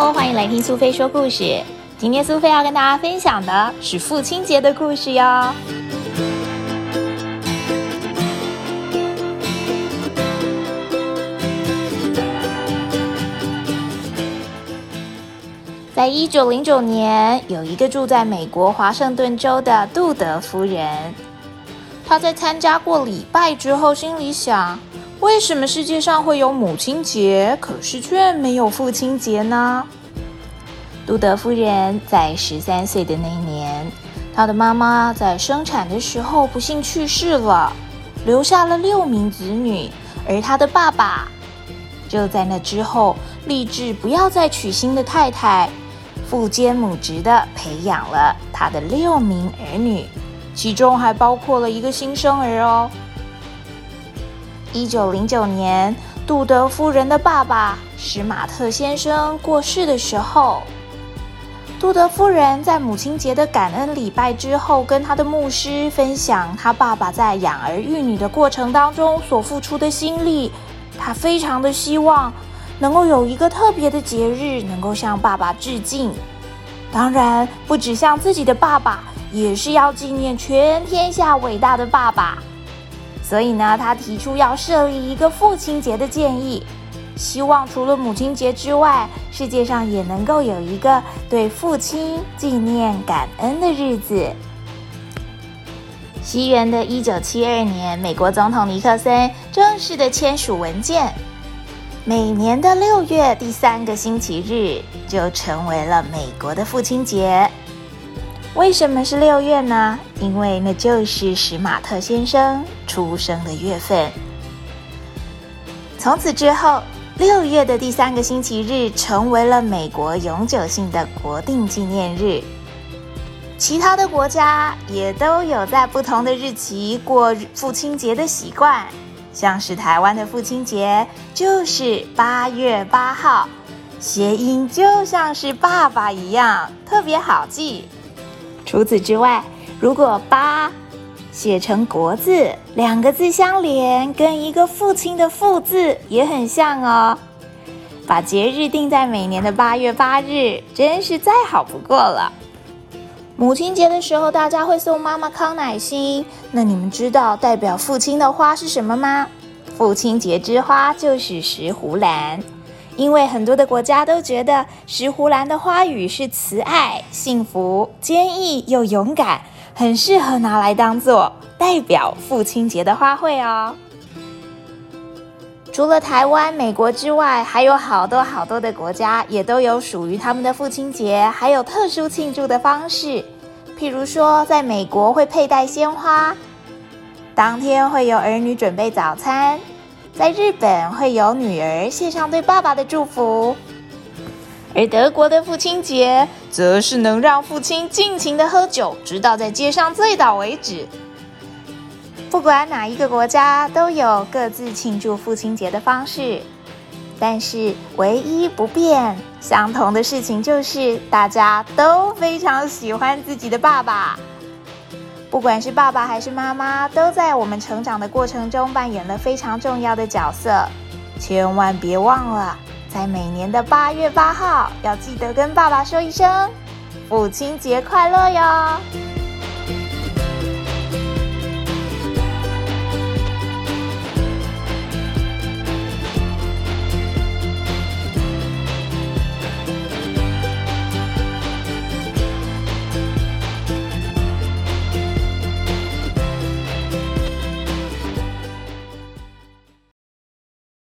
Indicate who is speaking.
Speaker 1: 欢迎来听苏菲说故事。今天苏菲要跟大家分享的是父亲节的故事哟。在一九零九年，有一个住在美国华盛顿州的杜德夫人，她在参加过礼拜之后，心里想：为什么世界上会有母亲节，可是却没有父亲节呢？杜德夫人在十三岁的那年，她的妈妈在生产的时候不幸去世了，留下了六名子女，而她的爸爸就在那之后立志不要再娶新的太太。父兼母职的培养了他的六名儿女，其中还包括了一个新生儿哦。一九零九年，杜德夫人的爸爸史马特先生过世的时候，杜德夫人在母亲节的感恩礼拜之后，跟他的牧师分享他爸爸在养儿育女的过程当中所付出的心力，他非常的希望。能够有一个特别的节日，能够向爸爸致敬。当然，不只向自己的爸爸，也是要纪念全天下伟大的爸爸。所以呢，他提出要设立一个父亲节的建议，希望除了母亲节之外，世界上也能够有一个对父亲纪念感恩的日子。西元的一九七二年，美国总统尼克森正式的签署文件。每年的六月第三个星期日就成为了美国的父亲节。为什么是六月呢？因为那就是史马特先生出生的月份。从此之后，六月的第三个星期日成为了美国永久性的国定纪念日。其他的国家也都有在不同的日期过父亲节的习惯。像是台湾的父亲节就是八月八号，谐音就像是爸爸一样，特别好记。除此之外，如果八写成国字，两个字相连，跟一个父亲的父字也很像哦。把节日定在每年的八月八日，真是再好不过了。母亲节的时候，大家会送妈妈康乃馨。那你们知道代表父亲的花是什么吗？父亲节之花就是石斛兰，因为很多的国家都觉得石斛兰的花语是慈爱、幸福、坚毅又勇敢，很适合拿来当做代表父亲节的花卉哦。除了台湾、美国之外，还有好多好多的国家也都有属于他们的父亲节，还有特殊庆祝的方式。譬如说，在美国会佩戴鲜花，当天会有儿女准备早餐；在日本会有女儿献上对爸爸的祝福；而德国的父亲节，则是能让父亲尽情的喝酒，直到在街上醉倒为止。不管哪一个国家，都有各自庆祝父亲节的方式，但是唯一不变、相同的事情就是，大家都非常喜欢自己的爸爸。不管是爸爸还是妈妈，都在我们成长的过程中扮演了非常重要的角色。千万别忘了，在每年的八月八号，要记得跟爸爸说一声“父亲节快乐”哟。